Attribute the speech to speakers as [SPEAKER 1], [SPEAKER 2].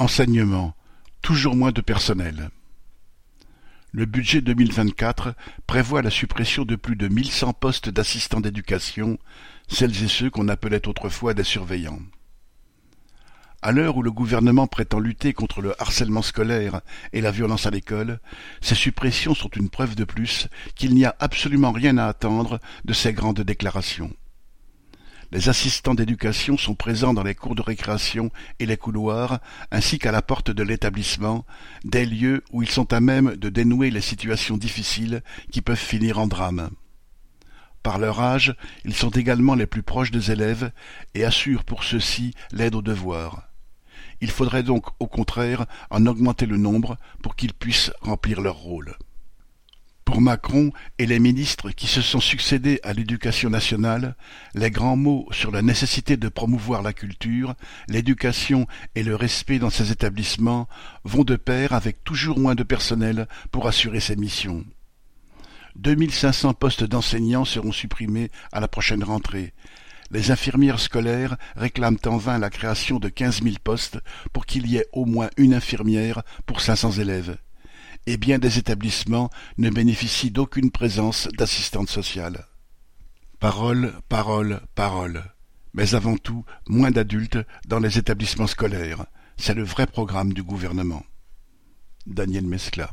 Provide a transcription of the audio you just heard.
[SPEAKER 1] Enseignement: toujours moins de personnel. Le budget deux mille vingt-quatre prévoit la suppression de plus de mille cent postes d'assistants d'éducation, celles et ceux qu'on appelait autrefois des surveillants. À l'heure où le gouvernement prétend lutter contre le harcèlement scolaire et la violence à l'école, ces suppressions sont une preuve de plus qu'il n'y a absolument rien à attendre de ces grandes déclarations. Les assistants d'éducation sont présents dans les cours de récréation et les couloirs, ainsi qu'à la porte de l'établissement, des lieux où ils sont à même de dénouer les situations difficiles qui peuvent finir en drame. Par leur âge, ils sont également les plus proches des élèves et assurent pour ceux-ci l'aide aux devoirs. Il faudrait donc au contraire en augmenter le nombre pour qu'ils puissent remplir leur rôle. Pour Macron et les ministres qui se sont succédés à l'éducation nationale, les grands mots sur la nécessité de promouvoir la culture, l'éducation et le respect dans ces établissements vont de pair avec toujours moins de personnel pour assurer ces missions. 2500 postes d'enseignants seront supprimés à la prochaine rentrée. Les infirmières scolaires réclament en vain la création de quinze mille postes pour qu'il y ait au moins une infirmière pour cinq cents élèves et bien des établissements ne bénéficient d'aucune présence d'assistante sociale. Parole, parole, parole. Mais avant tout, moins d'adultes dans les établissements scolaires. C'est le vrai programme du gouvernement. Daniel Mescla.